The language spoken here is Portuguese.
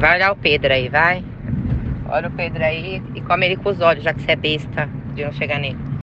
Vai olhar o Pedro aí, vai. Olha o Pedro aí e come ele com os olhos, já que você é besta de não chegar nele.